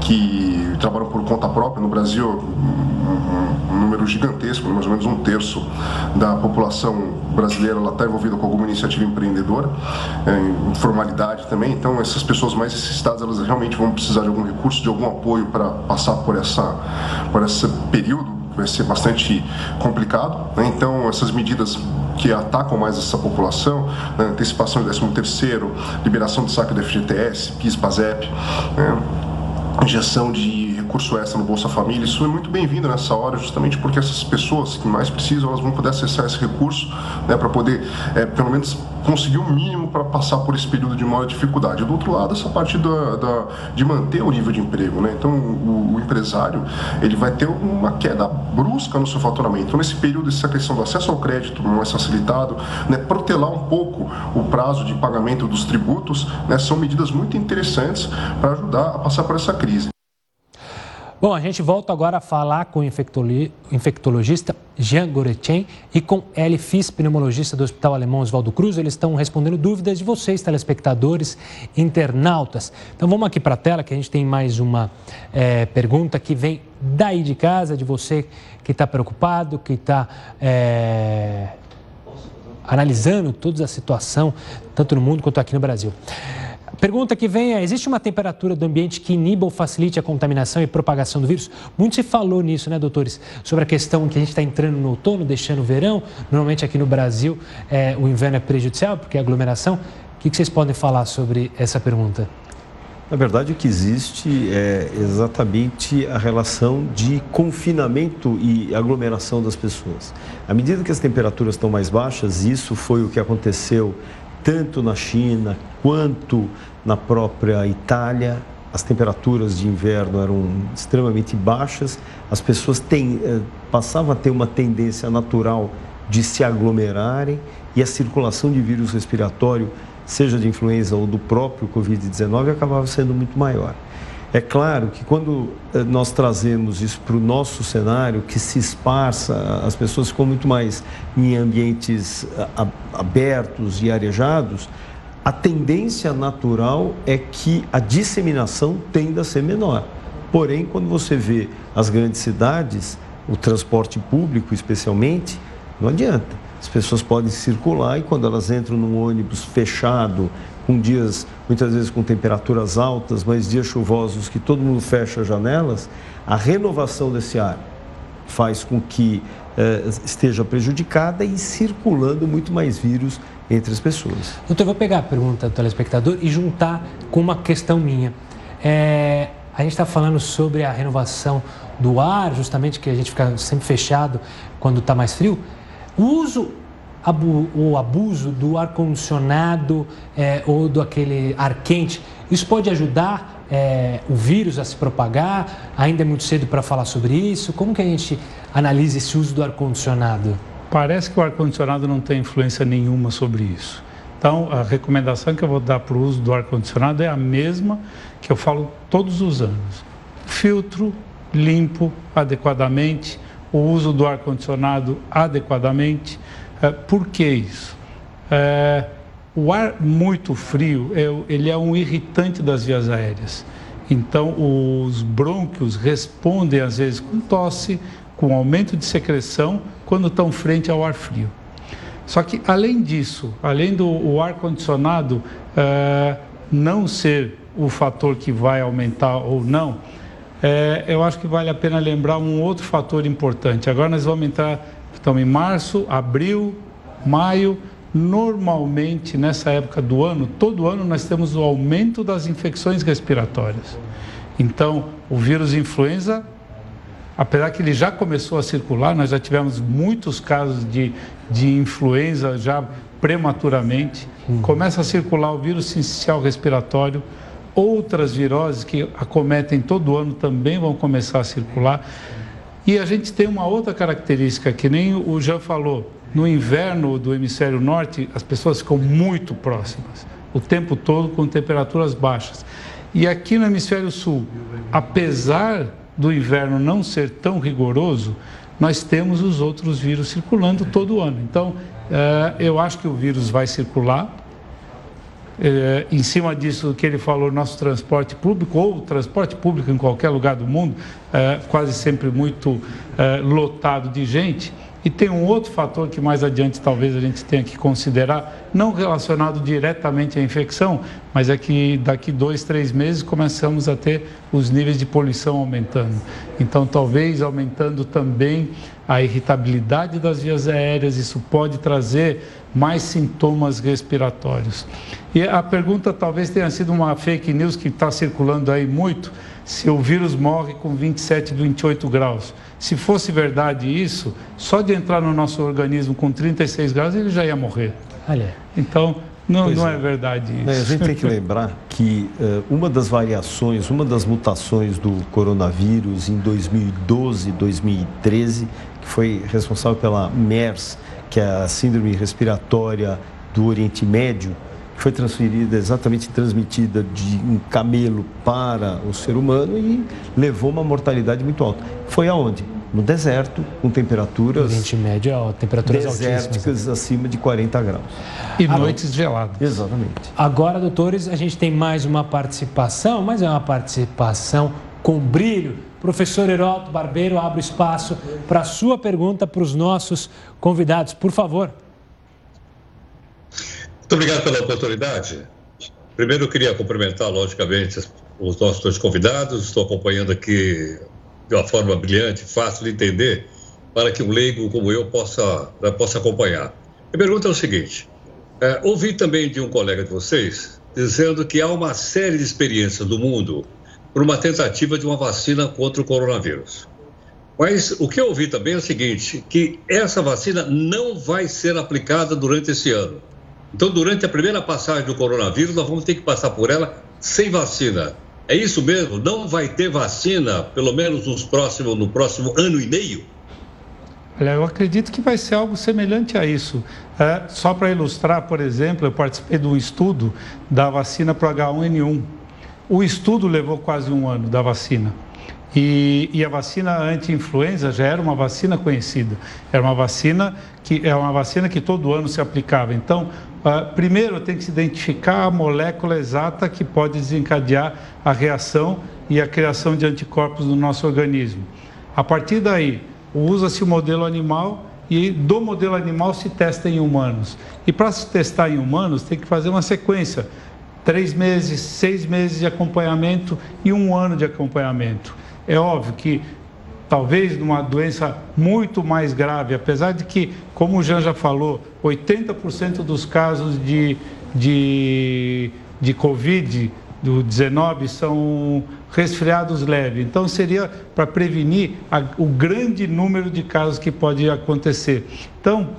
S12: que trabalham por conta própria no Brasil, um, número gigantesco, mais ou menos um terço da população brasileira está envolvida com alguma iniciativa empreendedora, é, informalidade também. Então essas pessoas mais necessitadas elas realmente vão precisar de algum recurso, de algum apoio para passar por essa por esse período vai ser bastante complicado. Né? Então, essas medidas que atacam mais essa população, né, antecipação do 13 terceiro, liberação do saque do FGTS, PIS, PASEP, né, injeção de recurso extra no Bolsa Família, isso é muito bem-vindo nessa hora, justamente porque essas pessoas que mais precisam, elas vão poder acessar esse recurso, né, para poder, é, pelo menos, conseguir o mínimo para passar por esse período de maior dificuldade. Do outro lado, essa parte da, da de manter o nível de emprego, né? Então, o, o, empresário, ele vai ter uma queda brusca no seu faturamento. Então, nesse período, essa questão do acesso ao crédito mais facilitado, né, protelar um pouco o prazo de pagamento dos tributos, né, são medidas muito interessantes para ajudar a passar por essa crise.
S1: Bom, a gente volta agora a falar com o infectologista Jean Goretchen e com Eli Fis, pneumologista do Hospital Alemão Oswaldo Cruz. Eles estão respondendo dúvidas de vocês, telespectadores, internautas. Então vamos aqui para a tela que a gente tem mais uma é, pergunta que vem daí de casa, de você que está preocupado, que está é, analisando toda a situação, tanto no mundo quanto aqui no Brasil. Pergunta que vem é: existe uma temperatura do ambiente que iniba ou facilite a contaminação e propagação do vírus? Muito se falou nisso, né, doutores? Sobre a questão que a gente está entrando no outono, deixando o verão. Normalmente aqui no Brasil é, o inverno é prejudicial porque é aglomeração. O que, que vocês podem falar sobre essa pergunta?
S7: Na verdade, o que existe é exatamente a relação de confinamento e aglomeração das pessoas. À medida que as temperaturas estão mais baixas, isso foi o que aconteceu tanto na China quanto na própria Itália. As temperaturas de inverno eram extremamente baixas, as pessoas eh, passavam a ter uma tendência natural de se aglomerarem e a circulação de vírus respiratório, seja de influenza ou do próprio Covid-19, acabava sendo muito maior. É claro que quando eh, nós trazemos isso para o nosso cenário, que se esparça, as pessoas ficam muito mais em ambientes abertos e arejados, a tendência natural é que a disseminação tenda a ser menor. Porém, quando você vê as grandes cidades, o transporte público especialmente, não adianta. As pessoas podem circular e quando elas entram num ônibus fechado, com dias muitas vezes com temperaturas altas, mas dias chuvosos que todo mundo fecha as janelas, a renovação desse ar faz com que eh, esteja prejudicada e circulando muito mais vírus entre as pessoas.
S1: Doutor, eu vou pegar a pergunta do telespectador e juntar com uma questão minha. É, a gente está falando sobre a renovação do ar, justamente que a gente fica sempre fechado quando está mais frio. O uso o abuso do ar-condicionado é, ou do aquele ar quente, isso pode ajudar é, o vírus a se propagar? Ainda é muito cedo para falar sobre isso? Como que a gente analisa esse uso do ar-condicionado?
S8: Parece que o ar-condicionado não tem influência nenhuma sobre isso. Então, a recomendação que eu vou dar para o uso do ar-condicionado é a mesma que eu falo todos os anos. Filtro limpo adequadamente, o uso do ar-condicionado adequadamente, por que isso? É, o ar muito frio, é, ele é um irritante das vias aéreas. Então, os brônquios respondem às vezes com tosse, com aumento de secreção, quando estão frente ao ar frio. Só que, além disso, além do ar-condicionado é, não ser o fator que vai aumentar ou não, é, eu acho que vale a pena lembrar um outro fator importante. Agora nós vamos entrar então, em março, abril, maio, normalmente nessa época do ano, todo ano nós temos o aumento das infecções respiratórias. Então, o vírus influenza, apesar que ele já começou a circular, nós já tivemos muitos casos de, de influenza já prematuramente, uhum. começa a circular o vírus sincicial respiratório, outras viroses que acometem todo ano também vão começar a circular. E a gente tem uma outra característica que nem o Jean falou. No inverno do hemisfério norte, as pessoas ficam muito próximas, o tempo todo com temperaturas baixas. E aqui no hemisfério sul, apesar do inverno não ser tão rigoroso, nós temos os outros vírus circulando todo ano. Então, eh, eu acho que o vírus vai circular, é, em cima disso que ele falou, nosso transporte público ou transporte público em qualquer lugar do mundo, é, quase sempre muito é, lotado de gente. E tem um outro fator que mais adiante talvez a gente tenha que considerar, não relacionado diretamente à infecção, mas é que daqui dois, três meses começamos a ter os níveis de poluição aumentando. Então, talvez aumentando também a irritabilidade das vias aéreas, isso pode trazer mais sintomas respiratórios. E a pergunta talvez tenha sido uma fake news que está circulando aí muito, se o vírus morre com 27, 28 graus. Se fosse verdade isso, só de entrar no nosso organismo com 36 graus ele já ia morrer.
S1: Olha.
S8: Então, não, não é. é. verdade isso.
S7: É, a gente tem que lembrar que uh, uma das variações, uma das mutações do coronavírus em 2012, 2013, que foi responsável pela MERS, que é a síndrome respiratória do Oriente Médio, que foi transferida, exatamente transmitida de um camelo para o ser humano e levou uma mortalidade muito alta. Foi aonde? No deserto, com temperaturas.
S1: Oriente Médio, temperaturas
S7: desérticas acima de 40 graus.
S8: E noites geladas.
S7: Exatamente.
S1: Agora, doutores, a gente tem mais uma participação, mas é uma participação com brilho Professor Heroto Barbeiro, abro espaço para a sua pergunta para os nossos convidados, por favor.
S4: Muito obrigado pela oportunidade. Primeiro, eu queria cumprimentar, logicamente, os nossos dois convidados. Estou acompanhando aqui de uma forma brilhante, fácil de entender, para que um leigo como eu possa, possa acompanhar. A pergunta é o seguinte: é, ouvi também de um colega de vocês dizendo que há uma série de experiências do mundo por uma tentativa de uma vacina contra o coronavírus. Mas o que eu ouvi também é o seguinte, que essa vacina não vai ser aplicada durante esse ano. Então, durante a primeira passagem do coronavírus, nós vamos ter que passar por ela sem vacina. É isso mesmo? Não vai ter vacina, pelo menos nos próximos, no próximo ano e meio?
S8: Olha, eu acredito que vai ser algo semelhante a isso. É, só para ilustrar, por exemplo, eu participei de um estudo da vacina para o H1N1 o estudo levou quase um ano da vacina. E, e, a vacina anti-influenza já era uma vacina conhecida. Era uma vacina que é uma vacina que todo ano se aplicava. Então, uh, primeiro tem que se identificar a molécula exata que pode desencadear a reação e a criação de anticorpos no nosso organismo. A partir daí, usa-se o modelo animal e do modelo animal se testa em humanos. E para se testar em humanos, tem que fazer uma sequência três meses, seis meses de acompanhamento e um ano de acompanhamento. É óbvio que talvez numa doença muito mais grave, apesar de que, como o Jean já falou, 80% dos casos de, de, de Covid do 19 são resfriados leves. Então seria para prevenir a, o grande número de casos que pode acontecer. Então,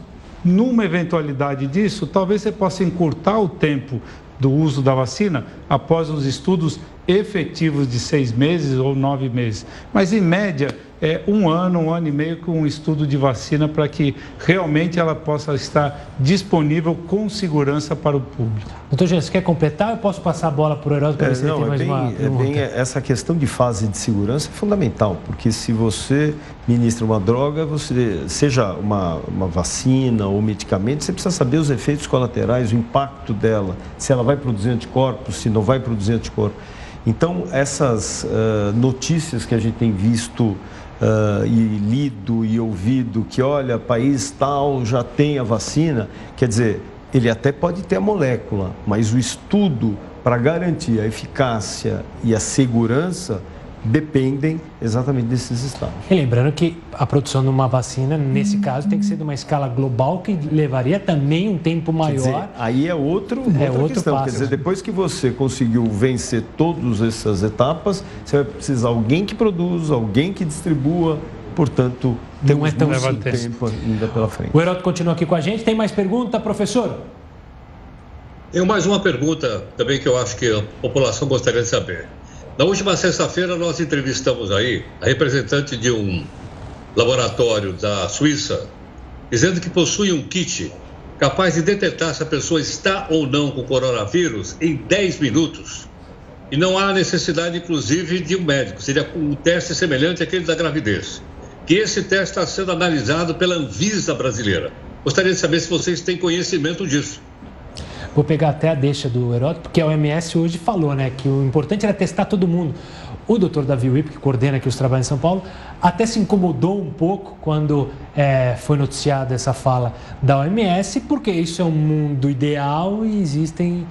S8: numa eventualidade disso, talvez você possa encurtar o tempo do uso da vacina após os estudos efetivos de seis meses ou nove meses. Mas, em média, é um ano, um ano e meio com um estudo de vacina para que realmente ela possa estar disponível com segurança para o público.
S1: Doutor Gênesis, quer completar? Eu posso passar a bola para o Herói para é, ver se não, tem é mais
S7: bem,
S1: uma
S7: é bem, Essa questão de fase de segurança é fundamental, porque se você ministra uma droga, você, seja uma, uma vacina ou medicamento, você precisa saber os efeitos colaterais, o impacto dela, se ela vai produzir anticorpos, se não vai produzir anticorpos. Então, essas uh, notícias que a gente tem visto uh, e lido e ouvido que, olha, país tal já tem a vacina, quer dizer, ele até pode ter a molécula, mas o estudo para garantir a eficácia e a segurança dependem exatamente desses estados.
S1: E lembrando que a produção de uma vacina, nesse caso, tem que ser de uma escala global que levaria também um tempo maior.
S7: Dizer, aí é outro, é outra outro questão. Passo. Quer dizer, depois que você conseguiu vencer todas essas etapas, você vai precisar de alguém que produza, alguém que distribua, portanto,
S1: tem um é tão
S7: tempo ainda pela frente.
S1: O Heroto continua aqui com a gente. Tem mais pergunta, professor?
S4: Tenho mais uma pergunta também que eu acho que a população gostaria de saber. Na última sexta-feira, nós entrevistamos aí a representante de um laboratório da Suíça, dizendo que possui um kit capaz de detectar se a pessoa está ou não com coronavírus em 10 minutos. E não há necessidade, inclusive, de um médico. Seria um teste semelhante àquele da gravidez. Que esse teste está sendo analisado pela Anvisa brasileira. Gostaria de saber se vocês têm conhecimento disso.
S1: Vou pegar até a deixa do Heródoto, porque a OMS hoje falou né, que o importante era testar todo mundo. O doutor Davi Wip, que coordena aqui os trabalhos em São Paulo, até se incomodou um pouco quando é, foi noticiada essa fala da OMS, porque isso é um mundo ideal e existem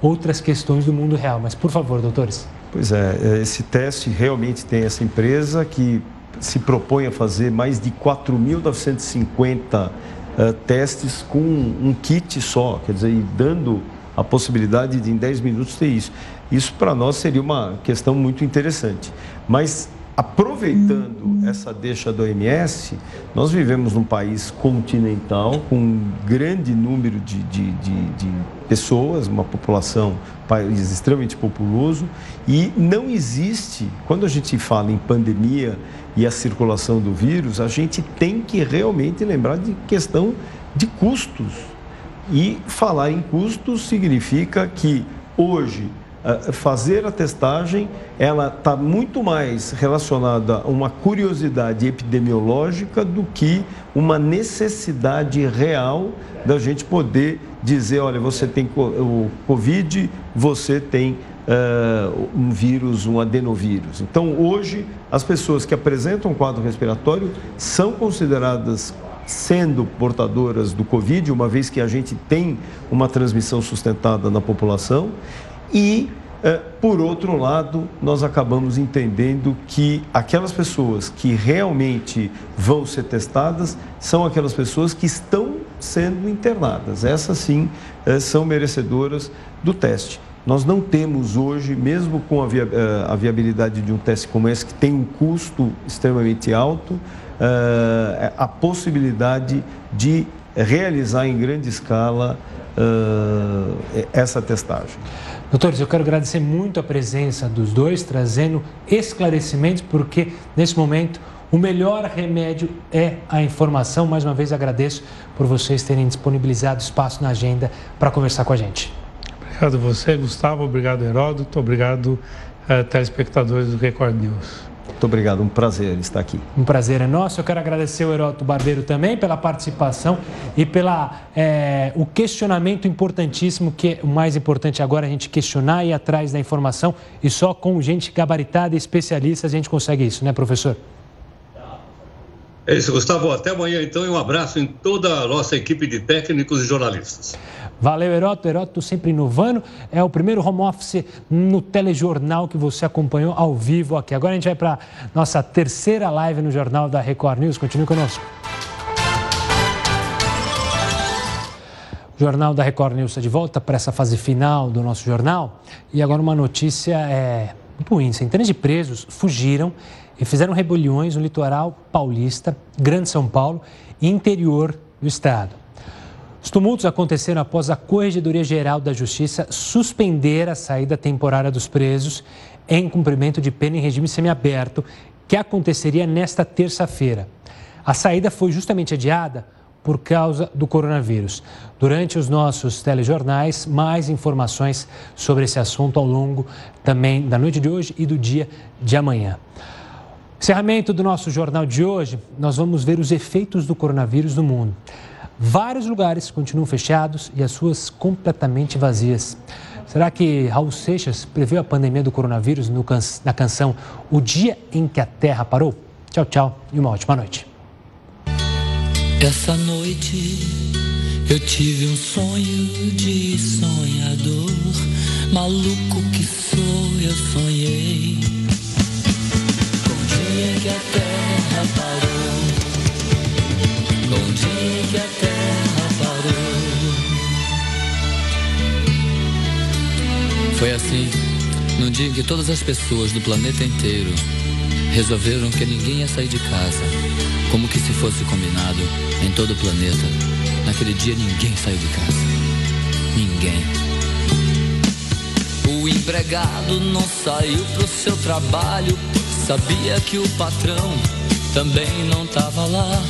S1: outras questões do mundo real. Mas, por favor, doutores.
S7: Pois é, esse teste realmente tem essa empresa que se propõe a fazer mais de 4.950 uh, testes com um kit só, quer dizer, dando a possibilidade de em 10 minutos ter isso. Isso para nós seria uma questão muito interessante. Mas aproveitando essa deixa do OMS, nós vivemos num país continental com um grande número de, de, de, de pessoas, uma população, país extremamente populoso, e não existe, quando a gente fala em pandemia e a circulação do vírus, a gente tem que realmente lembrar de questão de custos. E falar em custos significa que hoje fazer a testagem, ela está muito mais relacionada a uma curiosidade epidemiológica do que uma necessidade real da gente poder dizer, olha, você tem o Covid, você tem uh, um vírus, um adenovírus. Então, hoje, as pessoas que apresentam quadro respiratório são consideradas sendo portadoras do Covid, uma vez que a gente tem uma transmissão sustentada na população, e, eh, por outro lado, nós acabamos entendendo que aquelas pessoas que realmente vão ser testadas são aquelas pessoas que estão sendo internadas. Essas sim eh, são merecedoras do teste. Nós não temos hoje, mesmo com eh, a viabilidade de um teste como esse, que tem um custo extremamente alto, a possibilidade de realizar em grande escala essa testagem.
S1: Doutores, eu quero agradecer muito a presença dos dois, trazendo esclarecimentos, porque nesse momento o melhor remédio é a informação. Mais uma vez agradeço por vocês terem disponibilizado espaço na agenda para conversar com a gente.
S8: Obrigado a você, Gustavo. Obrigado, Heródoto. Obrigado, uh, telespectadores do Record News.
S7: Muito obrigado, um prazer estar aqui.
S1: Um prazer é nosso. Eu quero agradecer o Heroto Barbeiro também pela participação e pela é, o questionamento importantíssimo, que é o mais importante agora a gente questionar e ir atrás da informação e só com gente gabaritada e especialista a gente consegue isso, né, professor?
S4: É isso, Gustavo. Até amanhã, então, e um abraço em toda a nossa equipe de técnicos e jornalistas.
S1: Valeu, Heroto. Heroto sempre inovando. É o primeiro home office no telejornal que você acompanhou ao vivo aqui. Agora a gente vai para nossa terceira live no Jornal da Record News. Continue conosco. O Jornal da Record News está de volta para essa fase final do nosso jornal. E agora uma notícia é ruim. Centenas de presos fugiram e fizeram rebeliões no litoral paulista, Grande São Paulo e interior do estado. Os tumultos aconteceram após a Corregedoria Geral da Justiça suspender a saída temporária dos presos em cumprimento de pena em regime semiaberto, que aconteceria nesta terça-feira. A saída foi justamente adiada por causa do coronavírus. Durante os nossos telejornais, mais informações sobre esse assunto ao longo também da noite de hoje e do dia de amanhã. Encerramento do nosso jornal de hoje, nós vamos ver os efeitos do coronavírus no mundo. Vários lugares continuam fechados e as ruas completamente vazias. Será que Raul Seixas preveu a pandemia do coronavírus can na canção O Dia em que a Terra Parou? Tchau, tchau e uma ótima noite.
S13: Essa noite eu tive um sonho de sonhador, maluco que sou, eu sonhei com o dia em que a Terra parou, a Terra Foi assim, num dia em que todas as pessoas do planeta inteiro resolveram que ninguém ia sair de casa, como que se fosse combinado em todo o planeta. Naquele dia ninguém saiu de casa. Ninguém. O empregado não saiu pro seu trabalho, sabia que o patrão também não tava lá.